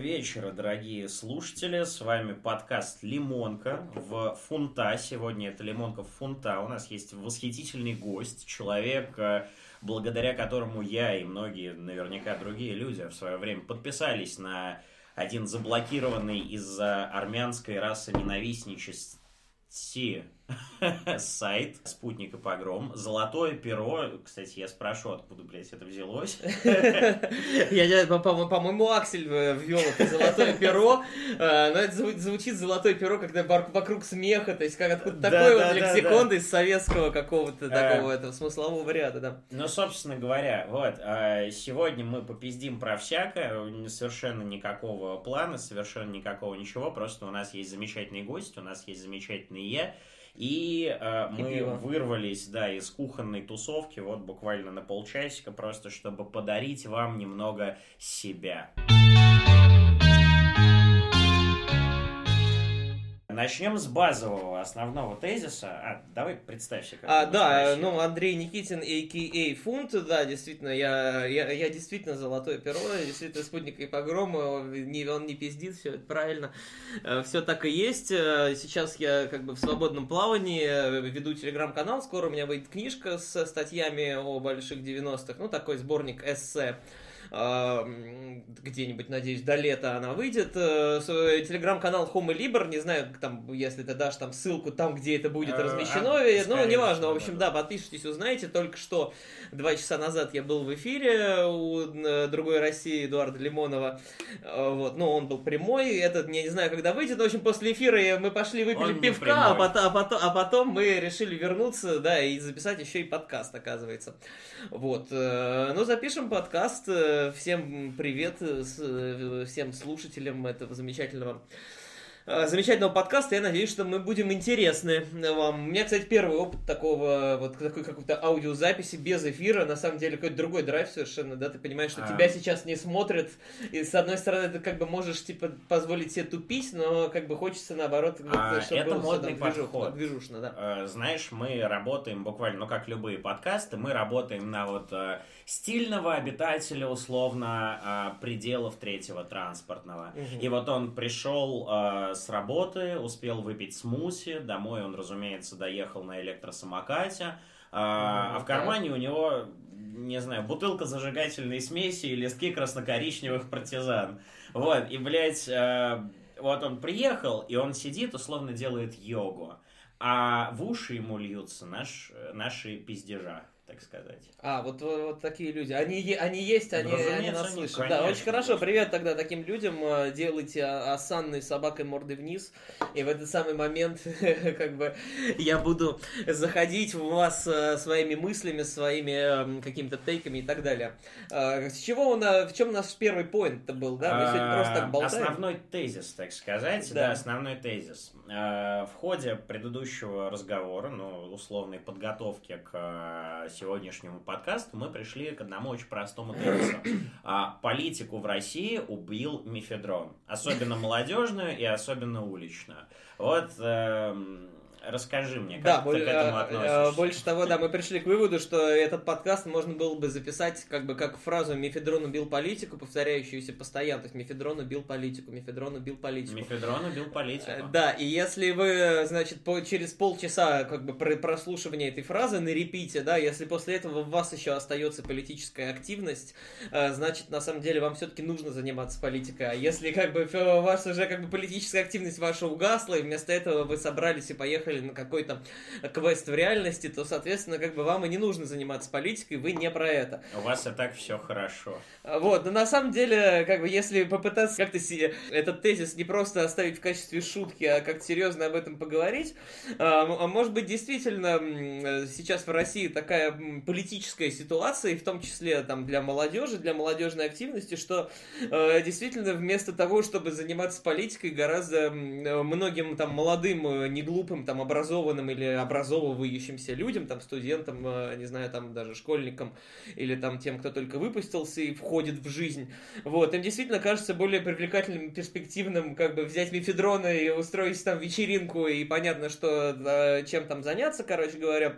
Вечера, дорогие слушатели. С вами подкаст «Лимонка» в фунта. Сегодня это «Лимонка» в фунта. У нас есть восхитительный гость, человек, э, благодаря которому я и многие, наверняка, другие люди в свое время подписались на один заблокированный из-за армянской расы ненавистничества сайт «Спутник и погром». Золотое перо. Кстати, я спрошу, откуда, блядь, это взялось. Я, по-моему, Аксель э, ввел это «Золотое перо». Э, но это звучит «Золотое перо», когда вокруг смеха, то есть как откуда такой вот лексикон из советского какого-то э. такого этого смыслового ряда, да. Ну, собственно говоря, вот, сегодня мы попиздим про всякое, совершенно никакого плана, совершенно никакого ничего, просто у нас есть замечательный гость, у нас есть замечательный я, и э, мы пиво. вырвались, да, из кухонной тусовки вот буквально на полчасика, просто чтобы подарить вам немного себя. Начнем с базового основного тезиса. А, давай представься. Как а, да, ну, Андрей Никитин, а.к.а. Фунт, да, действительно, я, я, я действительно золотое перо, действительно спутник и погром, не, он не пиздит, все это правильно. Э, все так и есть. Э, сейчас я как бы в свободном плавании, э, веду телеграм-канал, скоро у меня выйдет книжка с статьями о больших 90-х, ну, такой сборник эссе где-нибудь, надеюсь, до лета она выйдет. Э, телеграм-канал Home Liber, не знаю, там, если ты дашь там ссылку там, где это будет а, размещено, а, ну, неважно, в общем, да, подпишитесь, узнаете. Только что два часа назад я был в эфире у э, другой России Эдуарда Лимонова, э, вот, ну, он был прямой, этот, я не знаю, когда выйдет, в общем, после эфира мы пошли выпили он пивка, а потом, а, потом, а потом мы решили вернуться, да, и записать еще и подкаст, оказывается. Вот, ну, запишем подкаст, Всем привет э, всем слушателям этого замечательного Э, замечательного подкаста. Я надеюсь, что мы будем интересны вам. У меня, кстати, первый опыт такого, вот такой какой-то аудиозаписи без эфира. На самом деле, какой-то другой драйв совершенно, да? Ты понимаешь, что а... тебя сейчас не смотрят. И с одной стороны, ты как бы можешь, типа, позволить себе тупить, но как бы хочется, наоборот, а, чтобы это было модный там, подход. Движушно, да. Э, знаешь, мы работаем буквально, ну, как любые подкасты, мы работаем на вот э, стильного обитателя, условно, пределов третьего транспортного. Угу. И вот он пришел с работы, успел выпить смуси, домой он, разумеется, доехал на электросамокате, а, а в кармане у него, не знаю, бутылка зажигательной смеси и листки красно-коричневых партизан. Вот, и, блядь, э, вот он приехал, и он сидит, условно делает йогу, а в уши ему льются наш, наши пиздежа так сказать. А, вот, вот такие люди. Они, они есть, они, они нас слышат. Конечно, да, очень хорошо. Привет тогда таким людям. Э, делайте осанной собакой мордой вниз. И в этот самый момент, как бы, я буду заходить в вас э, своими мыслями, своими эм, какими-то тейками и так далее. Э, с чего он, в чем наш первый поинт был, да? Мы сегодня просто так болтаем. Основной тезис, так сказать. Да, основной тезис. В ходе предыдущего разговора, ну, условной подготовки к сегодняшнему подкасту мы пришли к одному очень простому тезису. А, политику в России убил мифедрон. Особенно молодежную и особенно уличную. Вот эм, Расскажи мне, как да, ты к этому э, относишься. Больше того, да, мы пришли к выводу, что этот подкаст можно было бы записать как бы как фразу «Мефедрон убил политику», повторяющуюся постоянно. То есть «Мефедрон убил политику», «Мефедрон убил политику». «Мефедрон убил политику». Э, да, и если вы, значит, по, через полчаса как бы прослушивания этой фразы на репите, да, если после этого у вас еще остается политическая активность, э, значит, на самом деле вам все-таки нужно заниматься политикой. А если как бы у вас уже как бы политическая активность ваша угасла, и вместо этого вы собрались и поехали поехали на какой-то квест в реальности, то, соответственно, как бы вам и не нужно заниматься политикой, вы не про это. У вас и так все хорошо. Вот, но на самом деле, как бы, если попытаться как-то этот тезис не просто оставить в качестве шутки, а как-то серьезно об этом поговорить, а, а может быть, действительно, сейчас в России такая политическая ситуация, и в том числе там для молодежи, для молодежной активности, что действительно вместо того, чтобы заниматься политикой, гораздо многим там молодым, э, неглупым там образованным или образовывающимся людям, там, студентам, э, не знаю, там, даже школьникам, или там тем, кто только выпустился и входит в жизнь, вот, им действительно кажется более привлекательным, перспективным, как бы, взять мифедрона и устроить там вечеринку, и понятно, что, да, чем там заняться, короче говоря,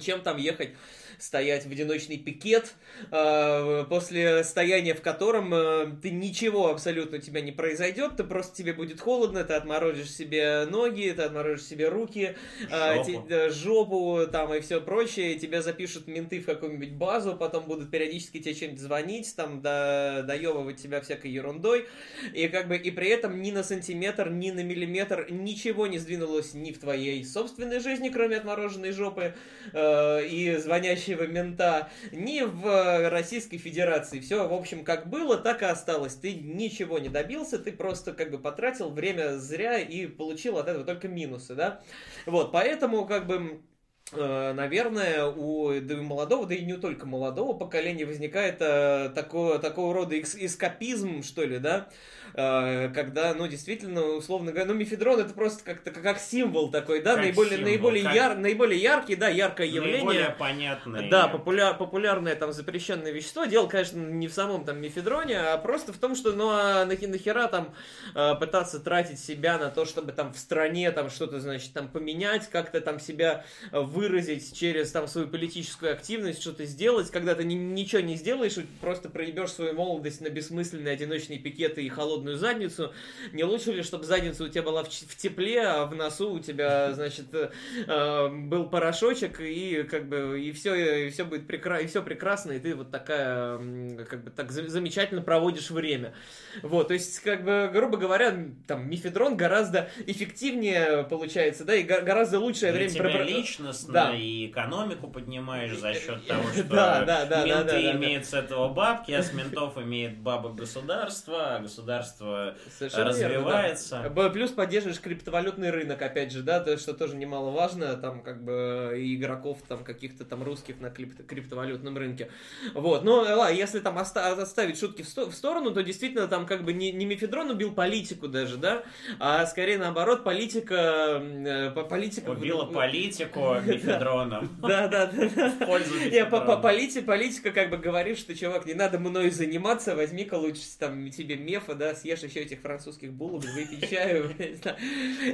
чем там ехать стоять в одиночный пикет, э, после стояния в котором э, ты ничего абсолютно у тебя не произойдет, ты просто тебе будет холодно, ты отморозишь себе ноги, ты отморозишь себе руки, э, жопу, те, жопу там и все прочее, тебя запишут менты в какую-нибудь базу, потом будут периодически тебе чем-нибудь звонить, там, до, доебывать тебя всякой ерундой, и как бы, и при этом ни на сантиметр, ни на миллиметр ничего не сдвинулось ни в твоей собственной жизни, кроме отмороженной жопы, и звонящей настоящего мента, ни в Российской Федерации. Все, в общем, как было, так и осталось. Ты ничего не добился, ты просто как бы потратил время зря и получил от этого только минусы, да? Вот, поэтому как бы э, наверное, у да и молодого, да и не только молодого поколения возникает э, такого, такого рода эскапизм, что ли, да, Э, когда, ну, действительно, условно говоря, ну, мифедрон это просто как-то как символ такой, да, как наиболее, символ, наиболее, как... яр, наиболее яркий, да, яркое явление. Наиболее понятное. Да, популяр, популярное там запрещенное вещество. Дело, конечно, не в самом там мифедроне, а просто в том, что, ну, а нахера там э, пытаться тратить себя на то, чтобы там в стране там что-то, значит, там поменять, как-то там себя выразить через там свою политическую активность, что-то сделать, когда ты ни, ничего не сделаешь, просто проебешь свою молодость на бессмысленные одиночные пикеты и холодную задницу. Не лучше ли, чтобы задница у тебя была в, в тепле, а в носу у тебя, значит, э, был порошочек, и как бы и все, и все будет прекрасно, и все прекрасно, и ты вот такая, как бы так замечательно проводишь время. Вот, то есть, как бы, грубо говоря, там, мифедрон гораздо эффективнее получается, да, и гораздо лучшее Для время... Тебя про... личностно да. и экономику поднимаешь за счет того, что да, да, да, менты да, да, имеют да. с этого бабки, а с ментов имеет бабок государство, а государство Совершенно развивается. Верно, да. Плюс поддерживаешь криптовалютный рынок, опять же, да, то, что тоже немаловажно, там, как бы, и игроков, там, каких-то там русских на крипто криптовалютном рынке. Вот, но, ладно, если там оставить шутки в, сто в сторону, то действительно там, как бы, не, не Мефедрон убил политику даже, да, а скорее наоборот, политика... Э, политика... Убила политику Мефедроном. Да, да, да. В пользу Политика, как бы, говорит, что, чувак, не надо мной заниматься, возьми-ка лучше там тебе мефа, да, съешь еще этих французских булок, выпей чаю,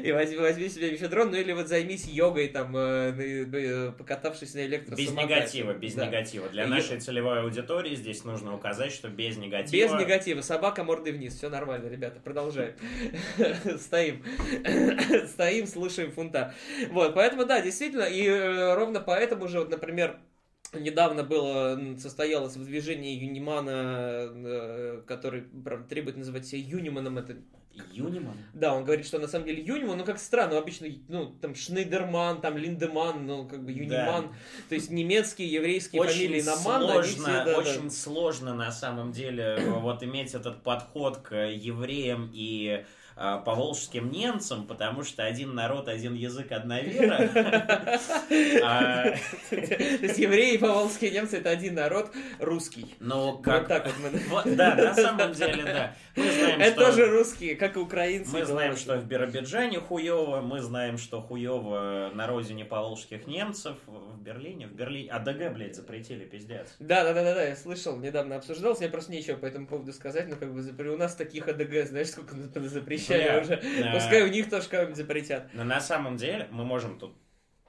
и возьми, возьми себе мефедрон, ну или вот займись йогой, там, э, покатавшись на электросамокате. Без негатива, без негатива. Для нашей целевой аудитории здесь нужно указать, что без негатива. Без негатива. Собака мордой вниз. Все нормально, ребята, продолжаем. Стоим. Стоим, слушаем фунта. Вот, поэтому, да, действительно, и э, ровно поэтому же, вот, например, Недавно было, состоялось движение Юнимана, э, который правда, требует называть себя Юниманом. Это Юниман? Да, он говорит, что на самом деле Юниман, ну как странно, обычно, ну там Шнейдерман, там Линдеман, ну как бы Юниман, да. то есть немецкие, еврейские очень фамилии на ман, сложно, все, да, очень да. сложно на самом деле вот иметь этот подход к евреям и а, по волжским немцам, потому что один народ, один язык, одна вера. А, То есть евреи по волжские немцы это один народ, русский. Ну, как... Вот так вот мы... Да, на самом деле, да. Мы знаем, это тоже русские, как и украинцы. Мы знаем, что в Биробиджане хуево, мы знаем, что хуево на родине поволжских немцев, в Берлине, в Берлине, АДГ, блядь, запретили, пиздец. Да, да, да, да, я слышал, недавно обсуждался, я просто нечего по этому поводу сказать, но как бы у нас таких АДГ, знаешь, сколько запрещено обещали уже. Пускай у них тоже кого-нибудь запретят. Но на самом деле мы можем тут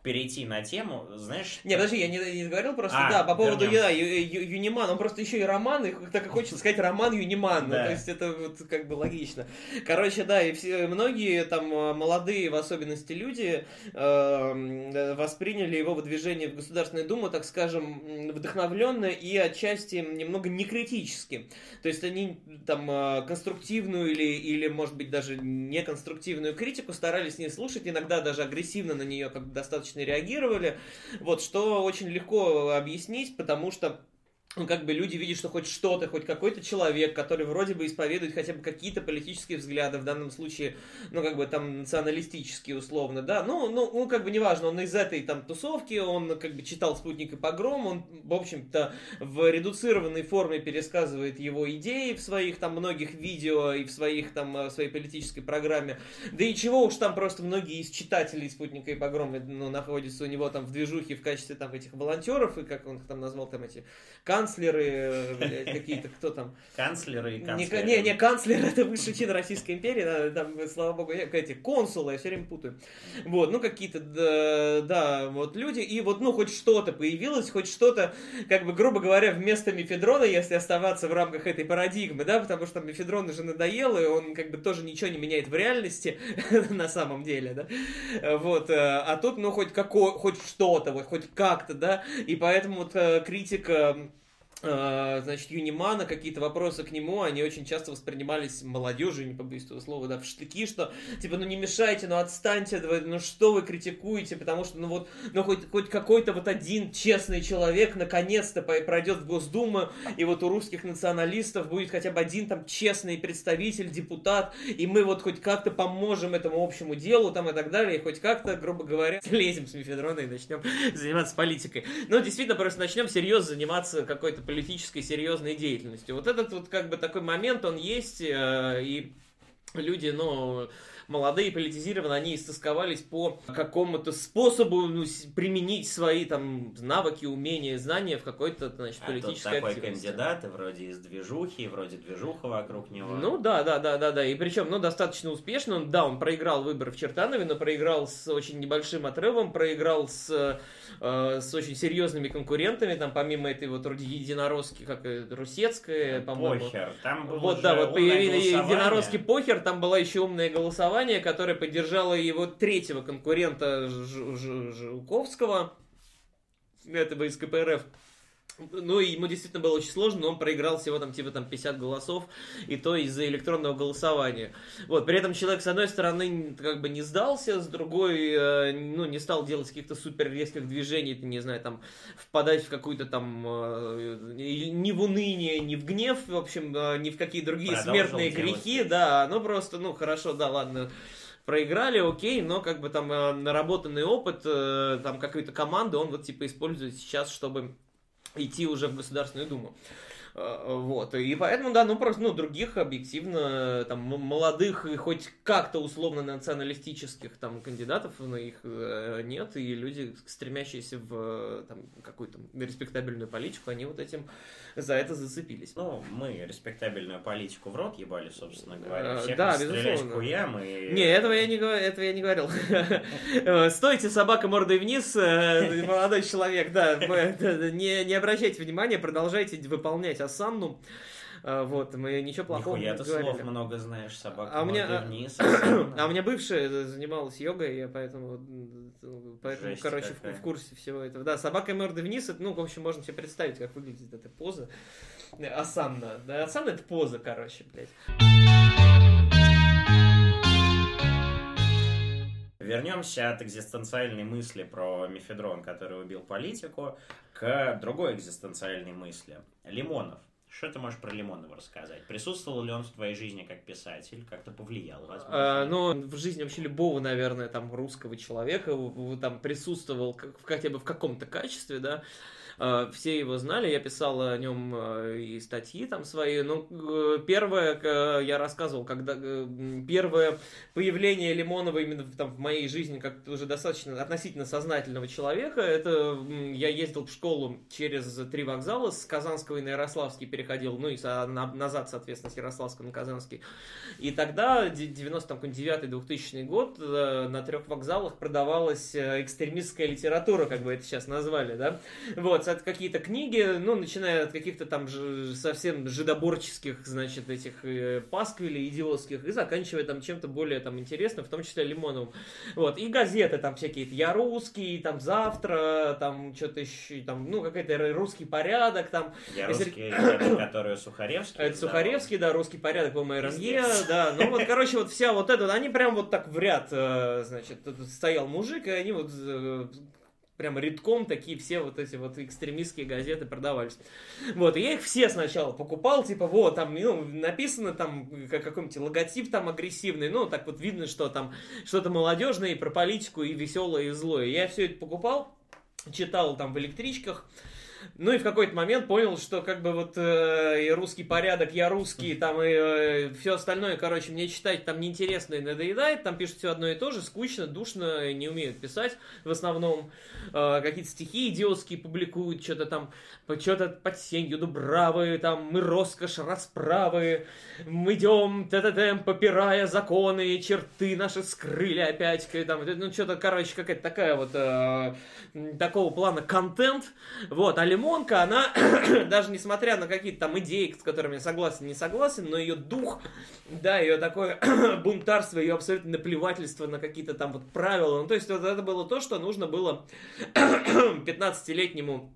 перейти на тему, знаешь... Не, подожди, я не, не говорил просто, а, да, по поводу да, ю, ю, Юниман, он просто еще и роман, и так и хочется сказать роман Юниман, ну, то есть это вот как бы логично. Короче, да, и все, многие там а, молодые, в особенности люди, э, восприняли его выдвижение в Государственную Думу, так скажем, вдохновленно и отчасти немного некритически. То есть они там а, конструктивную или, или, может быть, даже неконструктивную критику старались не слушать, иногда даже агрессивно на нее как достаточно достаточно реагировали, вот, что очень легко объяснить, потому что ну, как бы люди видят, что хоть что-то, хоть какой-то человек, который вроде бы исповедует хотя бы какие-то политические взгляды, в данном случае, ну, как бы там националистические условно, да, ну, ну, ну как бы неважно, он из этой там тусовки, он как бы читал «Спутник и погром», он, в общем-то, в редуцированной форме пересказывает его идеи в своих там многих видео и в своих там, в своей политической программе, да и чего уж там просто многие из читателей «Спутника и погрома», ну, находятся у него там в движухе в качестве там этих волонтеров, и как он их там назвал там эти канцлеры, какие-то, кто там? Канцлеры и канцлеры. Не, не, канцлер, это высший чин Российской империи, там, слава богу, эти консулы, я все время путаю. Вот, ну, какие-то, да, да, вот люди, и вот, ну, хоть что-то появилось, хоть что-то, как бы, грубо говоря, вместо Мефедрона, если оставаться в рамках этой парадигмы, да, потому что Мефедрон уже надоел, и он, как бы, тоже ничего не меняет в реальности, на самом деле, да, вот, э, а тут, ну, хоть какое, хоть что-то, вот, хоть как-то, да, и поэтому вот э, критика значит, Юнимана, какие-то вопросы к нему, они очень часто воспринимались молодежью, не побоюсь этого слова, да, в штыки, что, типа, ну не мешайте, ну отстаньте, ну что вы критикуете, потому что, ну вот, ну хоть, хоть какой-то вот один честный человек наконец-то пройдет в Госдуму, и вот у русских националистов будет хотя бы один там честный представитель, депутат, и мы вот хоть как-то поможем этому общему делу, там и так далее, и хоть как-то, грубо говоря, лезем с мифедрона и начнем заниматься политикой. Но действительно, просто начнем серьезно заниматься какой-то политической серьезной деятельностью. Вот этот вот как бы такой момент, он есть, э, и люди, ну, молодые политизированные, они истосковались по какому-то способу ну, применить свои там навыки, умения, знания в какой-то, значит, политической а тут такой кандидат, вроде из движухи, вроде движуха вокруг него. Ну да, да, да, да, да. И причем, ну, достаточно успешно. Он, да, он проиграл выборы в Чертанове, но проиграл с очень небольшим отрывом, проиграл с, э, с очень серьезными конкурентами, там, помимо этой вот вроде единоросски, как Русецкая, по-моему. Похер. Там был вот, да, вот появились единоросски Похер, там была еще умное голосование голосование, которое поддержало его третьего конкурента Жуковского, этого из КПРФ. Ну, ему действительно было очень сложно, но он проиграл всего там, типа, там, 50 голосов, и то из-за электронного голосования. Вот, при этом человек, с одной стороны, как бы не сдался, с другой, э, ну, не стал делать каких-то супер резких движений, не знаю, там, впадать в какую-то там, э, ни в уныние, ни в гнев, в общем, э, ни в какие другие Продолжил смертные грехи, да, ну, просто, ну, хорошо, да, ладно, проиграли, окей, но как бы там наработанный опыт, там какой-то команды он вот типа использует сейчас, чтобы идти уже в Государственную Думу. Э, вот, и поэтому, да, ну просто, ну, других объективно, там, молодых и хоть как-то условно националистических там кандидатов, на их э, нет, и люди, стремящиеся в там какую-то респектабельную политику, они вот этим за это зацепились. Ну, мы респектабельную политику в рот ебали, собственно говоря. Всех да, безусловно. Хуям и... Не, этого я не, этого я не говорил. Стойте, собака мордой вниз, э, молодой человек, да, не обращайте внимания, продолжайте выполнять Асанну. А, вот, мы ничего плохого Нихуя не ты говорили. слов много знаешь, собака а у меня, вниз. А у меня бывшая занималась йогой, я поэтому, поэтому Жесть короче, какая. в, курсе всего этого. Да, собака мордой вниз, это, ну, в общем, можно себе представить, как выглядит эта поза. Асанна. Да, Асанна это поза, короче, блядь. Вернемся от экзистенциальной мысли про мефедрон, который убил политику, к другой экзистенциальной мысли. Лимонов. Что ты можешь про Лимонова рассказать? Присутствовал ли он в твоей жизни как писатель? Как-то повлиял, возможно? А, ну, в жизни вообще любого, наверное, там, русского человека там присутствовал как, хотя бы в каком-то качестве, да. Э, все его знали, я писал о нем э, и статьи там свои. Ну, первое, я рассказывал, когда первое появление Лимонова именно там в моей жизни как уже достаточно относительно сознательного человека, это я ездил в школу через три вокзала, с Казанского и на Ярославский переходил, ну и назад, соответственно, с Ярославского на Казанский. И тогда, 99-2000 год, э, на трех вокзалах продавалась экстремистская литература, как бы это сейчас назвали, да. Вот, от какие-то книги, ну, начиная от каких-то там ж, совсем жидоборческих, значит, этих э, пасквилей идиотских, и заканчивая там чем-то более там интересным, в том числе Лимоновым. Вот, и газеты там всякие, Я русский, там Завтра, там что-то еще, там, ну, какой-то русский порядок, там. Я Если... русский, это, который Сухаревский. Это Сухаревский, да, русский порядок, по-моему, РНЕ, да, ну, вот, короче, вот вся вот эта, они прям вот так в ряд, э, значит, стоял мужик, и они вот э, прям редком такие все вот эти вот экстремистские газеты продавались. Вот, и я их все сначала покупал, типа, вот, там, ну, написано там какой-нибудь логотип там агрессивный, ну, так вот видно, что там что-то молодежное и про политику, и веселое, и злое. Я все это покупал, читал там в электричках, Ну и в какой-то момент понял, что как бы вот э, и русский порядок, я русский, там и э, все остальное, короче, мне читать там неинтересно и надоедает, там пишут все одно и то же, скучно, душно, не умеют писать в основном. Э, какие-то стихи идиотские публикуют, что-то там, что-то под сенью Дубравы, там мы роскошь расправы, мы идем т-т-т, попирая законы, черты наши скрыли опять, там, ну что-то, короче, какая-то такая вот э, такого плана контент, вот, а Лимонка, она, даже несмотря на какие-то там идеи, с которыми я согласен, не согласен, но ее дух, да, ее такое бунтарство, ее абсолютно наплевательство на какие-то там вот правила, ну, то есть вот это было то, что нужно было 15-летнему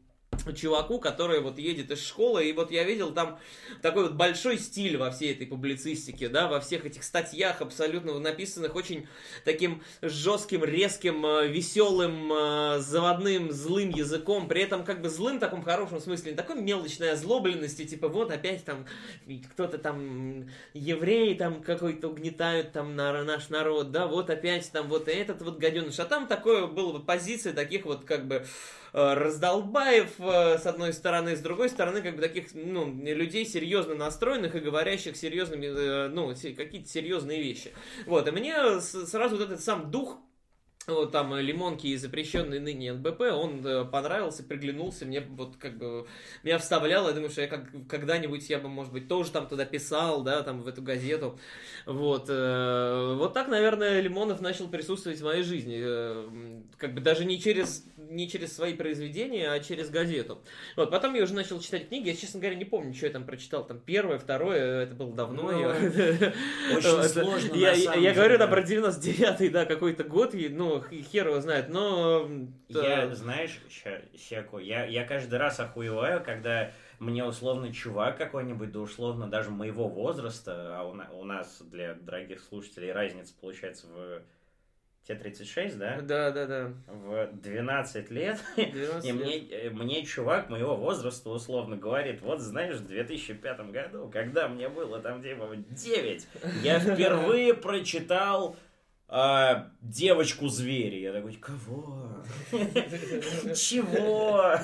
чуваку, который вот едет из школы, и вот я видел там такой вот большой стиль во всей этой публицистике, да, во всех этих статьях абсолютно написанных очень таким жестким, резким, э, веселым, э, заводным, злым языком, при этом как бы злым в таком хорошем смысле, не такой мелочной озлобленности, типа вот опять там кто-то там евреи там какой-то угнетают там на наш народ, да, вот опять там вот этот вот гаденыш, а там такое было позиция таких вот как бы раздолбаев, э, с одной стороны, с другой стороны, как бы таких, ну, людей серьезно настроенных и говорящих серьезными, э, ну, какие-то серьезные вещи. Вот, и мне сразу вот этот сам дух вот там э, лимонки и запрещенный ныне НБП, он э, понравился, приглянулся, мне вот как бы меня вставлял, я думаю, что я как, когда-нибудь я бы, может быть, тоже там туда писал, да, там в эту газету, вот, э, вот так, наверное, Лимонов начал присутствовать в моей жизни, как бы даже не через, не через свои произведения, а через газету, вот, потом я уже начал читать книги, я, честно говоря, не помню, что я там прочитал, там первое, второе, это было давно, ну, очень сложно, я говорю, там про 99-й, да, какой-то год, ну, хер его знает, но... Я, знаешь, Щеку, я, я каждый раз охуеваю, когда мне условно чувак какой-нибудь, да условно даже моего возраста, а у, у нас для дорогих слушателей разница получается в Тебе 36, да? Да, да, да. В 12 лет. 12 и мне, э, мне чувак моего возраста условно говорит, вот знаешь, в 2005 году, когда мне было там типа 9, я впервые прочитал а, девочку звери. Я такой, кого? Чего?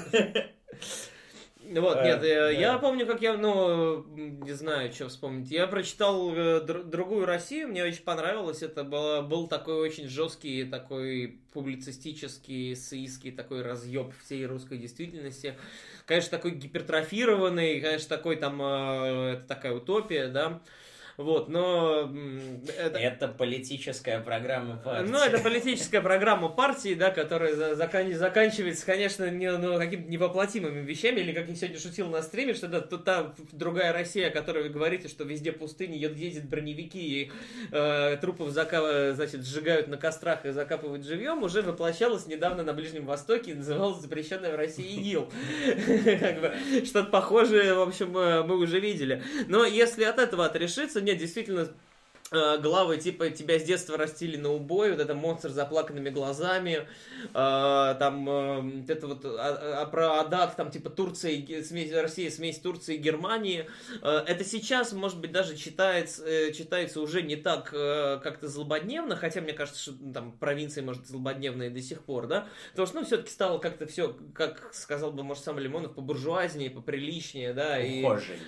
Вот, э, нет, э, я помню, как я, ну, не знаю, что вспомнить. Я прочитал э, другую Россию, мне очень понравилось. Это было, был такой очень жесткий, такой публицистический, эссеистский такой разъеб всей русской действительности. Конечно, такой гипертрофированный, конечно, такой там, это такая утопия, да. Вот, но... Это... это политическая программа партии. Ну, это политическая программа партии, да, которая закан... заканчивается, конечно, не, ну, какими-то невоплотимыми вещами, или, как я сегодня шутил на стриме, что да, тут та другая Россия, о которой вы говорите, что везде пустыни, ездят броневики и э, трупов закап... значит, сжигают на кострах и закапывают живьем, уже воплощалась недавно на Ближнем Востоке и называлась запрещенная в России ИГИЛ. Что-то похожее, в общем, э, мы уже видели. Но если от этого отрешиться, нет, действительно, главы типа тебя с детства растили на убой, вот это монстр с заплаканными глазами, э, там э, это вот а, а, про Адак, там типа Турция, смесь, Россия, смесь Турции и Германии. Э, это сейчас, может быть, даже читается, э, читается уже не так э, как-то злободневно, хотя мне кажется, что ну, там провинции, может, злободневные до сих пор, да, потому что, ну, все-таки стало как-то все, как сказал бы, может, сам Лимонов, по буржуазнее, поприличнее, да, и...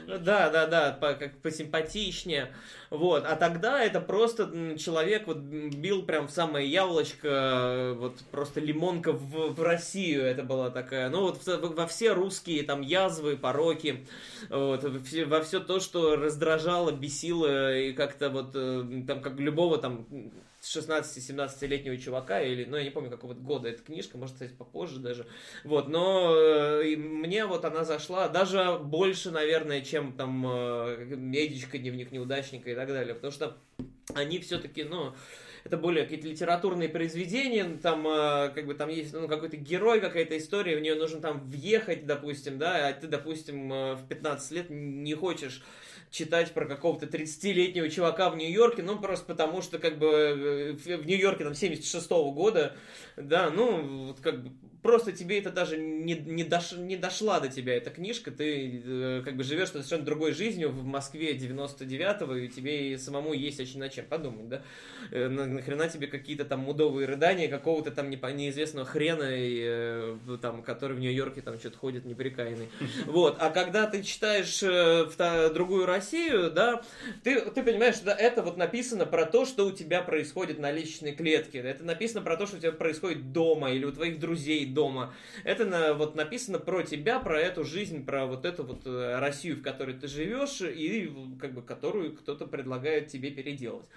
Да, да, да, по, как посимпатичнее, вот, а тогда это просто человек вот бил прям в самое яблочко, вот просто лимонка в, в Россию это была такая. Ну вот во все русские там язвы, пороки, вот, во все то, что раздражало, бесило и как-то вот э, там как любого там 16-17-летнего чувака, или, ну, я не помню, какого года эта книжка, может, кстати, попозже даже. Вот, но э, мне вот она зашла даже больше, наверное, чем там э, Медичка, Дневник неудачника и так далее, потому что они все-таки, ну, это более какие-то литературные произведения, там э, как бы там есть ну, какой-то герой, какая-то история, в нее нужно там въехать, допустим, да, а ты, допустим, э, в 15 лет не хочешь читать про какого-то 30-летнего чувака в Нью-Йорке, ну, просто потому что, как бы, э, в Нью-Йорке, там, 76-го года, да, ну, вот как бы просто тебе это даже не, не, дош, не дошла до тебя эта книжка, ты э, как бы живешь совершенно другой жизнью в Москве 99-го, и тебе самому есть очень на чем подумать, да? Э, на, нахрена тебе какие-то там мудовые рыдания какого-то там не, неизвестного хрена, и, э, там, который в Нью-Йорке там что-то ходит неприкаянный. Вот. А когда ты читаешь э, в другую Россию, да, ты, ты понимаешь, что да, это вот написано про то, что у тебя происходит на личной клетке. Это написано про то, что у тебя происходит дома или у твоих друзей дома. Это на, вот написано про тебя, про эту жизнь, про вот эту вот э, Россию, в которой ты живешь, и как бы которую кто-то предлагает тебе переделать.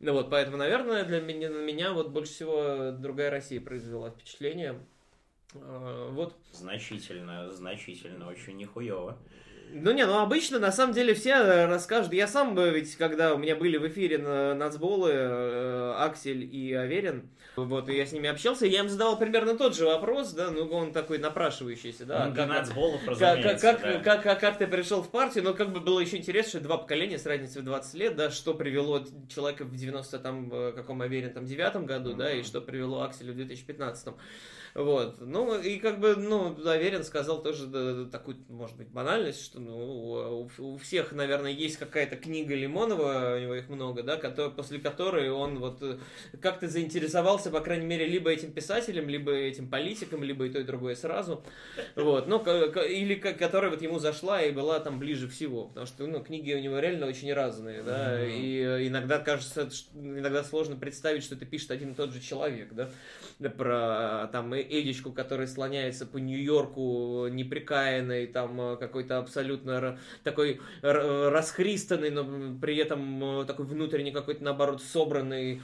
Ну вот, поэтому, наверное, для меня, на меня вот больше всего другая Россия произвела впечатление. А, вот. Значительно, значительно, очень нихуево. Ну не, ну обычно на самом деле все э, расскажут. Я сам ведь, когда у меня были в эфире на нацболы э, Аксель и Аверин, вот, и я с ними общался, я им задавал примерно тот же вопрос, да, ну он такой напрашивающийся, да. Он как, нацболов, как, как, да. как, как, как ты пришел в партию, но как бы было еще интересно, что два поколения с разницей в 20 лет, да, что привело человека в 90 там, э, каком Аверин, там, девятом году, mm-hmm. да, и что привело Акселя в 2015. Вот. Ну, и как бы, ну, Аверин сказал тоже такую, может быть, банальность, что ну, у, у всех, наверное, есть какая-то книга Лимонова, у него их много, да, который, после которой он вот э, как-то заинтересовался, по крайней мере, либо этим писателем, либо этим политиком, либо и то, и другое сразу. Вот. Ну, или которая вот ему зашла и была там ближе всего. Потому что, ну, книги у него реально очень разные, да, mm-hmm. и э, иногда кажется, иногда сложно представить, что это пишет один и тот же человек, да, про там Эдичку, который слоняется по Нью-Йорку неприкаянный, там э, какой-то абсолютно такой расхристанный, но при этом э, такой внутренний какой-то, наоборот, собранный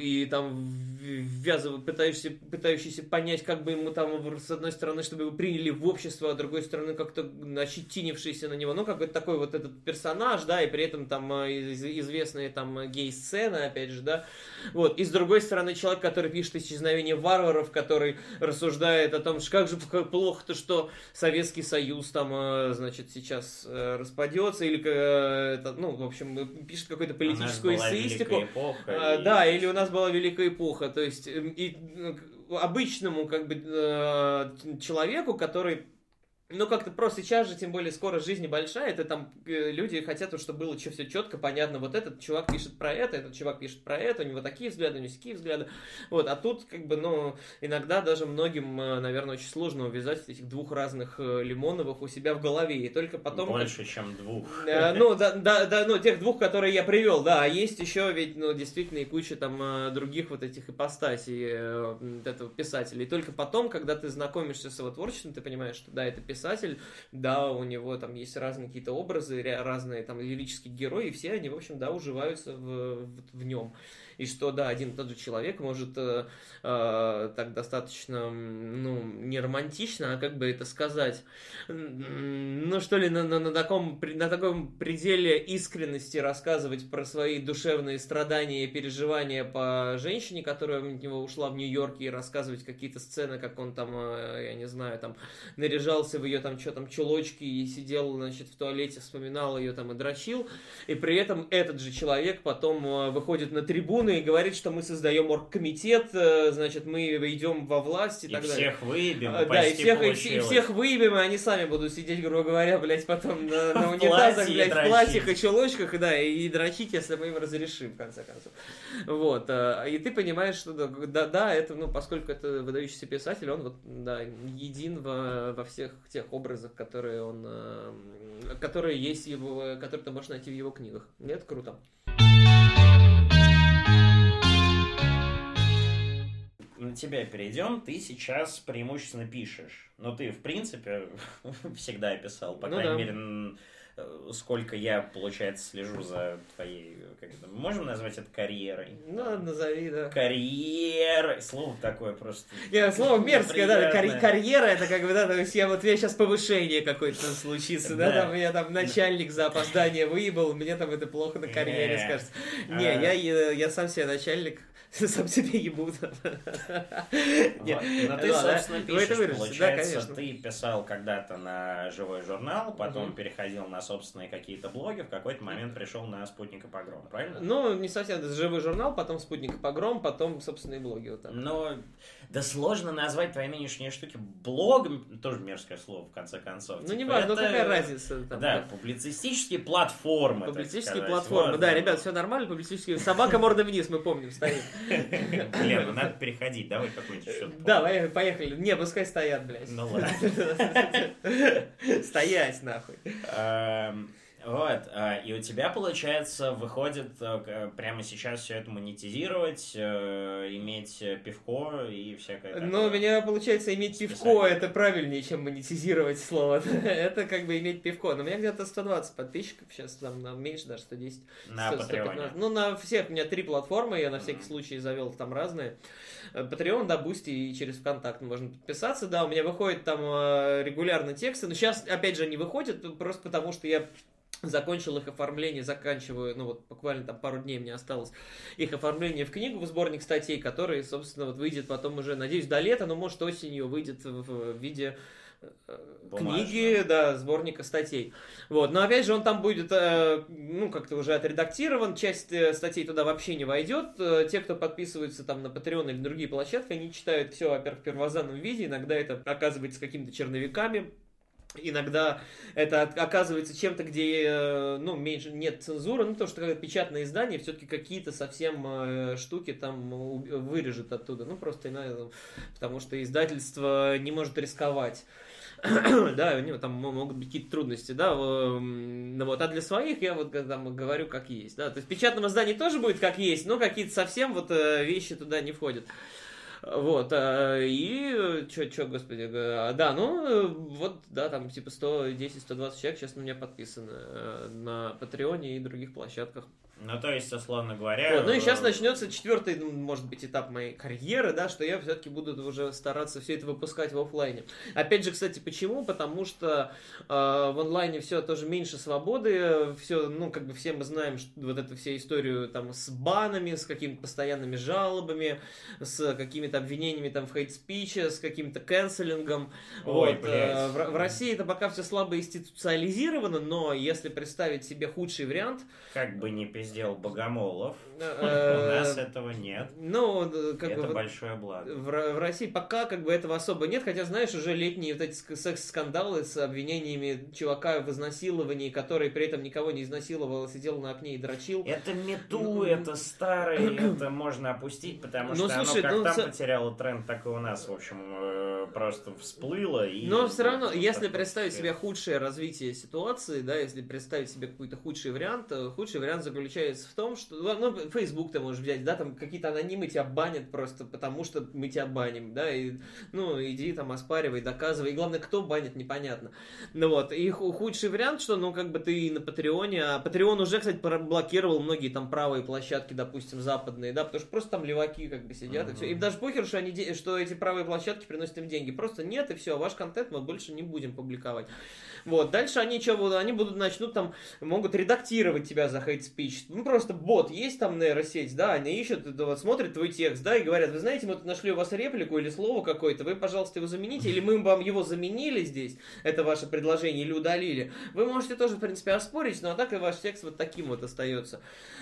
и там ввязывать, пытаешься, пытающийся понять, как бы ему там, с одной стороны, чтобы его приняли в общество, а с другой стороны, как-то ощетинившийся на него, ну, какой-то такой вот этот персонаж, да, и при этом там э, известные там гей-сцены, опять же, да, вот, и с другой стороны, человек, который пишет «Исчезновение варваров», который рассуждает о том, что как же плохо-то, что Советский Союз там, э, значит, сейчас э, распадется, или, ну, в общем, пишет какую-то политическую эссеистику. Эпоха, да, или у нас была великая эпоха. То есть эм, и обычному как бы э, человеку, который ну, как-то просто сейчас же, тем более, скорость жизни большая, это там э, люди хотят, чтобы было все четко, понятно, вот этот чувак пишет про это, этот чувак пишет про это, у него такие взгляды, у него такие взгляды. Вот, а тут, как бы, ну, иногда даже многим, э, наверное, очень сложно увязать этих двух разных э, лимоновых у себя в голове, и только потом... Больше, как... чем двух. Ну, да, да, да, ну, тех двух, которые я привел, да, а есть еще ведь, ну, действительно, и куча там других вот этих ипостасей этого писателя, и только потом, когда ты знакомишься с его творчеством, ты понимаешь, что, да, это писатель, писатель, да, у него там есть разные какие-то образы, разные там лирические герои, и все они, в общем, да, уживаются в, в, в нем и что, да, один и тот же человек может э, э, так достаточно, ну, не романтично, а как бы это сказать, ну, что ли, на, на, на, таком, на таком пределе искренности рассказывать про свои душевные страдания и переживания по женщине, которая от него ушла в Нью-Йорке, и рассказывать какие-то сцены, как он там, э, я не знаю, там, наряжался в ее там, что там, чулочки и сидел, значит, в туалете, вспоминал ее там и дрочил, и при этом этот же человек потом э, выходит на трибуны и говорит, что мы создаем оргкомитет, э, значит, мы идем во власть и, и так далее. всех выебем, и Да, и всех, и, и всех выебем, и они сами будут сидеть, грубо говоря, блядь, потом на, на унитазах, блядь, в платьях и чулочках, да, и, и дрочить, если мы им разрешим, в конце концов. Вот, э, и ты понимаешь, что да, да, это, ну, поскольку это выдающийся писатель, он вот, да, един во, во всех тех образах, которые он, э, которые есть его, которые ты можешь найти в его книгах. Нет, круто. На тебя перейдем, ты сейчас преимущественно пишешь. Но ты, в принципе, всегда писал, по ну, крайней да. мере, э, сколько я, получается, слежу за твоей... Как это, можем назвать это карьерой? Ну, назови, да. Карьера. Слово такое просто... Нет, слово мерзкое, да. Карь- карьера, это как бы, да, то есть я вот, я сейчас повышение какое-то случится, да, там, я там начальник за опоздание выебал, мне там это плохо на карьере скажется. Не, я, я сам себе начальник, сам себе ебут. Но ты, собственно, пишешь, получается, ты писал когда-то на живой журнал, потом переходил на собственные какие-то блоги, в какой-то момент пришел на Спутник и Погром, правильно? Ну, не совсем, живой журнал, потом Спутник и Погром, потом собственные блоги. Вот так. Но Да сложно назвать твои нынешние штуки блогом, тоже мерзкое слово, в конце концов. Ну, типа, не важно, ну какая разница. Там, да, да, публицистические платформы. Публицистические платформы, вот. да, ребят, все нормально, публицистические. Собака морда вниз, мы помним, стоит. Блин, ну надо переходить, давай какой-нибудь еще. Давай, поехали. Не, пускай стоят, блядь. Ну ладно. Стоять, нахуй. Вот, а, и у тебя, получается, выходит э, прямо сейчас все это монетизировать, э, иметь пивко и всякое такое. Ну, у меня, получается, иметь пивко, это правильнее, чем монетизировать слово. это как бы иметь пивко. Но у меня где-то 120 подписчиков, сейчас там меньше, даже 110. На Патреоне. Ну, на всех, у меня три платформы, я на всякий случай завел там разные. Patreon, да, Boosty и через ВКонтакт можно подписаться, да, у меня выходят там э, регулярно тексты, но сейчас, опять же, они выходят просто потому, что я закончил их оформление, заканчиваю, ну вот буквально там пару дней мне осталось их оформление в книгу, в сборник статей, который, собственно, вот выйдет потом уже, надеюсь, до лета, но может осенью выйдет в виде э, книги, да, сборника статей. Вот, но опять же он там будет, э, ну, как-то уже отредактирован, часть э, статей туда вообще не войдет. Те, кто подписываются там на Patreon или другие площадки, они читают все, во-первых, в первозданном виде, иногда это оказывается какими-то черновиками, Иногда это оказывается чем-то, где э, ну, меньше нет цензуры, ну, потому что когда печатное издание, все-таки какие-то совсем э, штуки там вырежет оттуда. Ну, просто иногда, потому что издательство не может рисковать. да, у него там могут быть какие-то трудности, да, ну вот, а для своих я вот там говорю как есть, да, то есть в печатном издании тоже будет как есть, но какие-то совсем вот э, вещи туда не входят. Вот, а, и, что, что, господи, да, ну, вот, да, там, типа, 110-120 человек сейчас на меня подписаны э, на Патреоне и других площадках. Ну, то есть, условно говоря... Вот, ну и сейчас э, начнется четвертый, ну, может быть, этап моей карьеры, да, что я все-таки буду уже стараться все это выпускать в офлайне. Опять же, кстати, почему? Потому что э, в онлайне все тоже меньше свободы, все, ну, как бы все мы знаем, что вот эту всю историю там с банами, с какими-то постоянными жалобами, с какими-то обвинениями там в хейт-спиче, с каким-то канцелингом. Ой, вот, э, в, в России это пока все слабо институциализировано, но если представить себе худший вариант... Как бы не пиздец сделал Богомолов. Э, У нас этого нет. Ну, как это большое благо. В, России пока как бы этого особо нет, хотя, знаешь, уже летние вот эти секс-скандалы с обвинениями чувака в изнасиловании, который при этом никого не изнасиловал, сидел на окне и дрочил. Это мету, ну, это старый, это можно опустить, потому ну, что оно как ну, там потеряло тренд, так и у нас, в общем, э, просто всплыло. И Но все равно, если представить себе худшее развитие ситуации, да, если представить себе какой-то худший вариант, э, худший вариант заключается в том, что, ну, Facebook ты можешь взять, да, там какие-то анонимы тебя банят просто потому, что мы тебя баним, да, и, ну, иди там оспаривай, доказывай, и главное, кто банит, непонятно. Ну вот, и худший вариант, что, ну, как бы ты на Патреоне, а Патреон уже, кстати, блокировал многие там правые площадки, допустим, западные, да, потому что просто там леваки как бы сидят, mm-hmm. и все, им даже похер, что, они, что эти правые площадки приносят им деньги, просто нет, и все, ваш контент мы больше не будем публиковать. Вот, дальше они что будут, они будут, начнут там, могут редактировать тебя за хейт спич, ну, просто бот есть там нейросеть, да, они ищут, вот, смотрят твой текст, да, и говорят, вы знаете, мы тут нашли у вас реплику или слово какое-то, вы, пожалуйста, его замените, или мы вам его заменили здесь, это ваше предложение, или удалили. Вы можете тоже, в принципе, оспорить, но а так и ваш текст вот таким вот остается.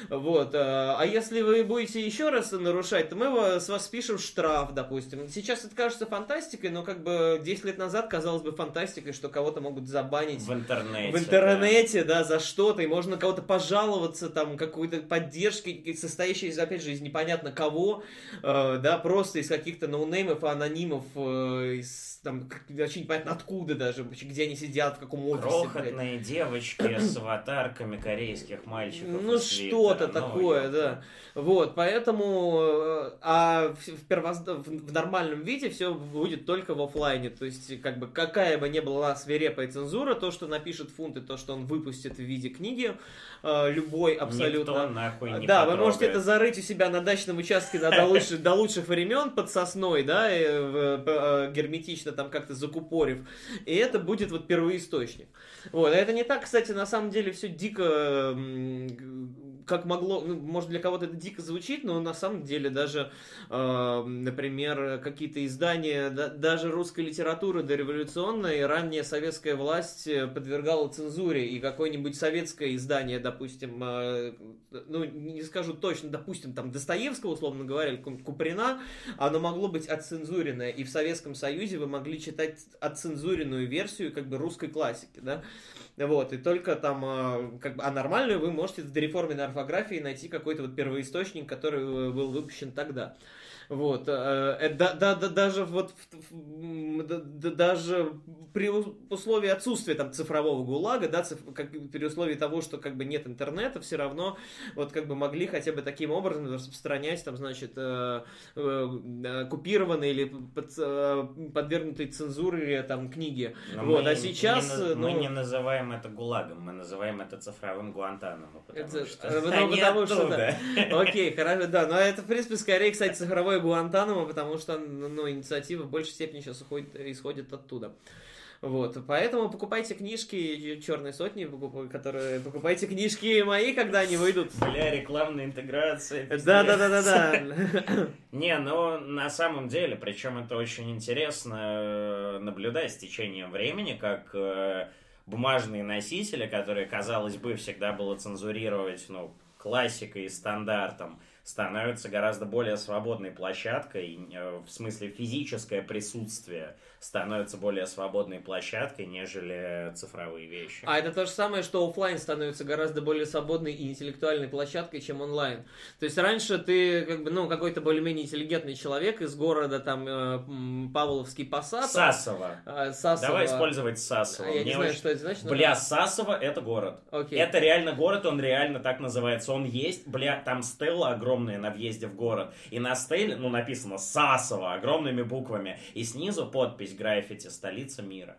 Вот. А, а если вы будете еще раз нарушать, то мы с вас спишем штраф, допустим. Сейчас это кажется фантастикой, но как бы 10 лет назад казалось бы фантастикой, что кого-то могут забанить. В интернете. В интернете, да, да за что-то, и можно кого-то пожаловаться, там, какой-то поддержки, состоящей, из, опять же, из непонятно кого, э, да, просто из каких-то ноунеймов, анонимов, э, из там, вообще непонятно откуда даже, где они сидят, в каком офисе. Крохотные блядь. девочки с аватарками корейских мальчиков. Ну, что-то ну, такое, ну, да. Вот, поэтому, э, а в, в, первоз... в нормальном виде все будет только в офлайне. То есть, как бы, какая бы ни была свирепая цензура, то, что напишет фунт, и то, что он выпустит в виде книги, любой абсолютно. Никто нахуй не Да, потрогает. вы можете это зарыть у себя на дачном участке до лучших, до лучших времен под сосной, да, э, герметично там как-то закупорив. И это будет вот первоисточник. Вот, а это не так, кстати, на самом деле все дико как могло, ну, может, для кого-то это дико звучит, но на самом деле даже, э, например, какие-то издания, да, даже русской литературы дореволюционной, ранняя советская власть подвергала цензуре, и какое-нибудь советское издание, допустим, э, ну, не скажу точно, допустим, там, Достоевского, условно говоря, или Куприна, оно могло быть отцензуренное, и в Советском Союзе вы могли читать отцензуренную версию, как бы, русской классики, да, вот, и только там, а, как бы, а нормальную вы можете в реформенной орфографии найти какой-то вот первоисточник, который э, был выпущен тогда. Вот, э, э, да, да, да, даже вот да, да, даже при условии отсутствия там цифрового гулага, да, циф, как, при условии того, что как бы нет интернета, все равно вот как бы могли хотя бы таким образом распространять там, значит, э, э, купированные или под, э, подвергнутые цензуре там книги. Но вот, мы, а сейчас... Не, ну, мы не называем это гулагом, мы называем это цифровым Гуантанамо, потому это, что... Ну, потому что, да. Окей, хорошо, да, но это, в принципе, скорее, кстати, цифровой Гуантанамо, потому что ну, инициатива в большей степени сейчас уходит, исходит оттуда. Вот, поэтому покупайте книжки Черной сотни, которые покупайте книжки мои, когда они выйдут. Бля, рекламная интеграция. Да, да, да, да, да. Не, ну на самом деле, причем это очень интересно э, наблюдать с течением времени, как э, бумажные носители, которые, казалось бы, всегда было цензурировать, ну, классикой и стандартом, становятся гораздо более свободной площадкой, э, в смысле физическое присутствие становится более свободной площадкой, нежели цифровые вещи. А это то же самое, что офлайн становится гораздо более свободной и интеллектуальной площадкой, чем онлайн. То есть раньше ты как бы, ну, какой-то более-менее интеллигентный человек из города, там, э, Павловский Посад. Сасово. Э, Сасово. Давай использовать Сасово. Я Мне не знаю, очень... что это значит. Бля, Сасово это город. Окей. Это реально город, он реально так называется. Он есть, бля, там стелла огромная на въезде в город. И на стеле, ну, написано Сасово огромными буквами. И снизу подпись граффити «Столица мира».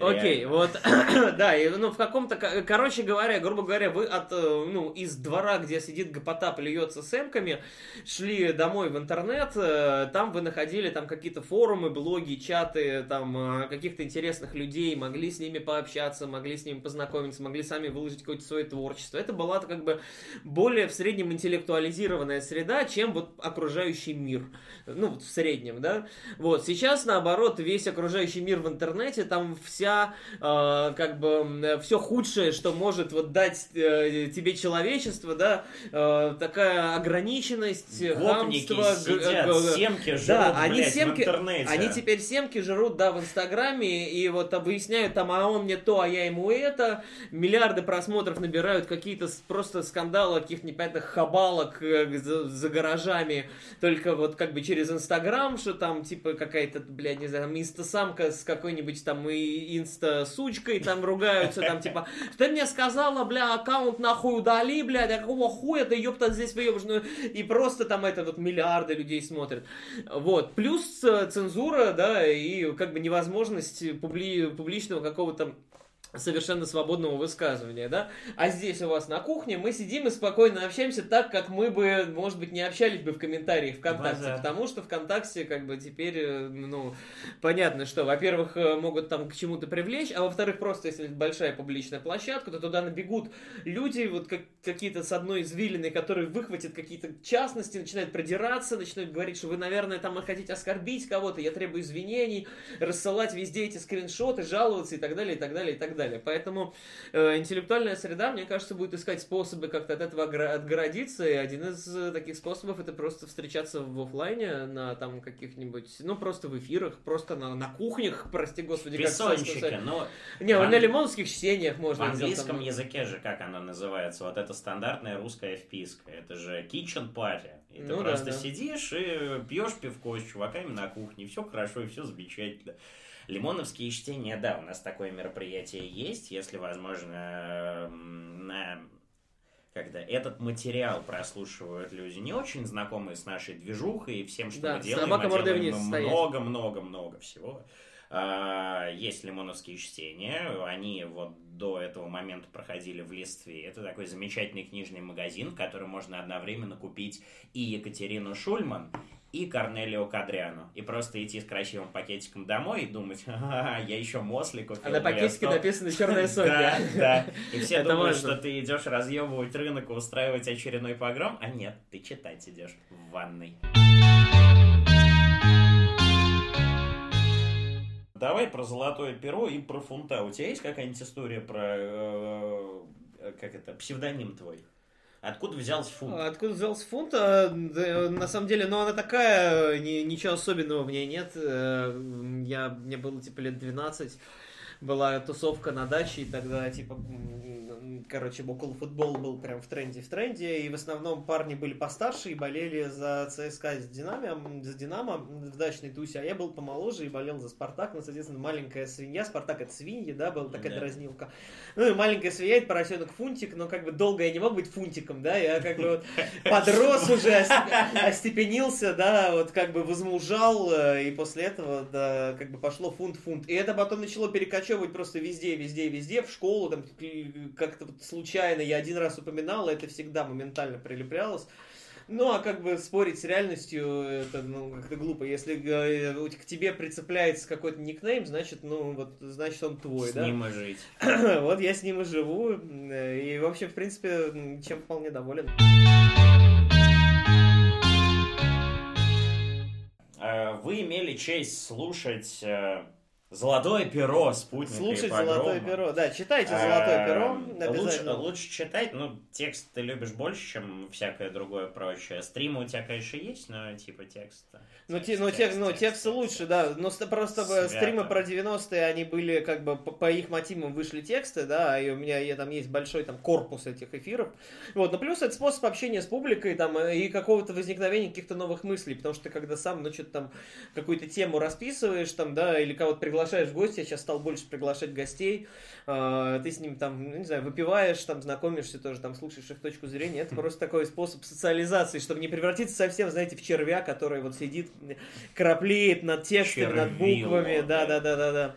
Окей, вот, да, и, ну, в каком-то, короче говоря, грубо говоря, вы от, э, ну, из двора, где сидит Гопота, плюется с эмками, шли домой в интернет, э, там вы находили там какие-то форумы, блоги, чаты, там, э, каких-то интересных людей, могли с ними пообщаться, могли с ними познакомиться, могли сами выложить какое-то свое творчество. Это была как бы более в среднем интеллектуализированная среда, чем вот окружающий мир, ну, вот в среднем, да. Вот, сейчас, наоборот, весь окружающий мир в интернете, там вся вся, э, как бы, все худшее, что может вот дать э, тебе человечество, да, э, такая ограниченность, Гопники хамство. сидят, г- семки жрут, да, они блядь, семки, в интернете. Они теперь семки жрут, да, в Инстаграме, и вот выясняют там, а он мне то, а я ему это, миллиарды просмотров набирают, какие-то просто скандалы каких-то непонятных хабалок э, за, за гаражами, только вот как бы через Инстаграм, что там, типа, какая-то, блядь, не знаю, инстасамка с какой-нибудь там и инста-сучкой, там ругаются, там типа, ты мне сказала, бля, аккаунт нахуй удали, бля, да какого хуя ты, ёпта, здесь выебешь, ну, и просто там это вот миллиарды людей смотрят. Вот, плюс э, цензура, да, и как бы невозможность публи публичного какого-то совершенно свободного высказывания, да? А здесь у вас на кухне мы сидим и спокойно общаемся так, как мы бы, может быть, не общались бы в комментариях ВКонтакте, База. потому что ВКонтакте, как бы, теперь, э, ну, понятно, что, во-первых, э, могут там к чему-то привлечь, а во-вторых, просто, если большая публичная площадка, то туда набегут люди, вот как, какие-то с одной извилины, которые выхватят какие-то частности, начинают продираться, начинают говорить, что вы, наверное, там хотите оскорбить кого-то, я требую извинений, рассылать везде эти скриншоты, жаловаться и так далее, и так далее, и так далее далее. Поэтому э, интеллектуальная среда, мне кажется, будет искать способы как-то от этого отгородиться, и один из э, таких способов это просто встречаться в офлайне на там каких-нибудь, ну, просто в эфирах, просто на, на кухнях, прости господи, Песончики, как но... Не, в... на лимонских чтениях можно. В английском там... языке же, как оно называется, вот это стандартная русская вписка, это же kitchen party. И ты ну, просто да, да. сидишь и пьешь пивко с чуваками на кухне, все хорошо и все замечательно. Лимоновские чтения, да, у нас такое мероприятие есть, если возможно на когда этот материал прослушивают люди не очень знакомые с нашей движухой и всем, что да, мы делаем, мы делаем много-много-много всего. э, есть лимоновские чтения, они вот до этого момента проходили в Листве. Это такой замечательный книжный магазин, в котором можно одновременно купить и Екатерину Шульман, и Корнелио Кадриану. И просто идти с красивым пакетиком домой и думать, я еще Мосли купил. А на пакетике написано «Черная сотня». Да, да. И все думают, что ты идешь разъебывать рынок и устраивать очередной погром, а нет, ты читать идешь в ванной. Давай про золотое перо и про фунта. У тебя есть какая-нибудь история про э, как это псевдоним твой? Откуда взялся фунт? Откуда взялся фунт? А, на самом деле, ну она такая, ни, ничего особенного в ней нет. Э, я, мне было типа лет 12 была тусовка на даче, и тогда, типа, короче, около футбол был прям в тренде, в тренде, и в основном парни были постарше и болели за ЦСКА с Динамо, за Динамо в дачной тусе, а я был помоложе и болел за Спартак, ну, соответственно, маленькая свинья, Спартак это свинья, да, была такая да. дразнилка. Ну, и маленькая свинья, это поросенок Фунтик, но как бы долго я не мог быть Фунтиком, да, я как бы вот подрос уже, остепенился, да, вот как бы возмужал, э, и после этого, да, как бы пошло фунт-фунт. И это потом начало перекочевывать просто везде, везде, везде, в школу, там, как-то вот случайно я один раз упоминал, это всегда моментально прилеплялось. Ну, а как бы спорить с реальностью, это, ну, как-то глупо. Если э, к тебе прицепляется какой-то никнейм, значит, ну, вот, значит, он твой, с да? С ним и жить. вот я с ним и живу. И, в общем, в принципе, чем вполне доволен. Э, вы имели честь слушать э, Золотое перо, спутник. Слушать Золотое перо. Да, читайте Золотое перо. Лучше, лучше читать, ну, текст ты любишь больше, чем всякое другое прочее. Стримы у тебя, конечно, есть, но типа текст. Ну, те, ну, текст, ну, текст лучше, да. Но просто Свято. стримы про 90-е, они были как бы по, по их мотивам вышли тексты, да, и у меня я, там есть большой там корпус этих эфиров. Вот, но плюс это способ общения с публикой там и какого-то возникновения каких-то новых мыслей, потому что ты когда сам, ну, что-то там какую-то тему расписываешь там, да, или кого-то приглашаешь в гости, я сейчас стал больше приглашать гостей, э, ты с ним там, ну, не знаю, выпиваешь, там, знакомишься тоже, там, слушаешь их точку зрения, это просто такой способ социализации, чтобы не превратиться совсем, знаете, в червя, который вот сидит краплеет над текстами, над буквами, да, да, да, да, да.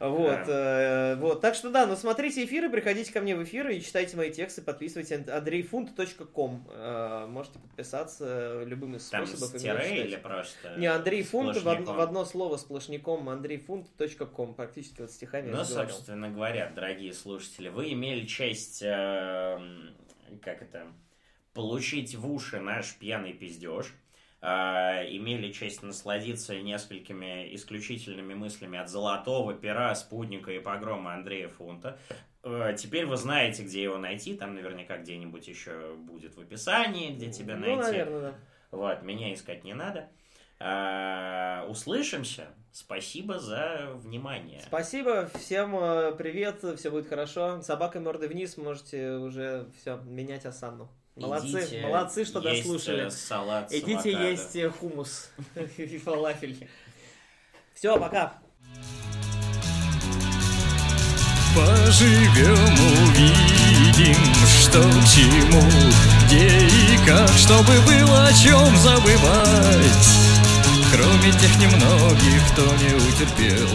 Вот, да. э, вот. Так что да, ну смотрите эфиры, приходите ко мне в эфиры и читайте мои тексты, подписывайтесь андрейфунт.ком. Э, можете подписаться любым из Там способов. Там или просто? Не, Андрей Фунт в, одно, в одно слово сплошняком, андрейфунт.ком, практически вот стихами Ну, собственно говоря, дорогие слушатели, вы имели честь, э, как это, получить в уши наш пьяный пиздеж. А, имели честь насладиться несколькими исключительными мыслями от золотого пера, спутника и погрома Андрея Фунта. А, теперь вы знаете, где его найти. Там наверняка где-нибудь еще будет в описании, где тебя ну, найти. Ну, наверное, да. Вот, меня искать не надо. А, услышимся. Спасибо за внимание. Спасибо, всем э, привет, все будет хорошо. Собакой мордой вниз можете уже все менять осанну. Молодцы, Идите молодцы, что дослушали. Э, салат Идите есть э, хумус и фалафель. Все, пока. Поживем, увидим, что к чему, где и как, чтобы было о чем забывать. Кроме тех немногих, кто не утерпел.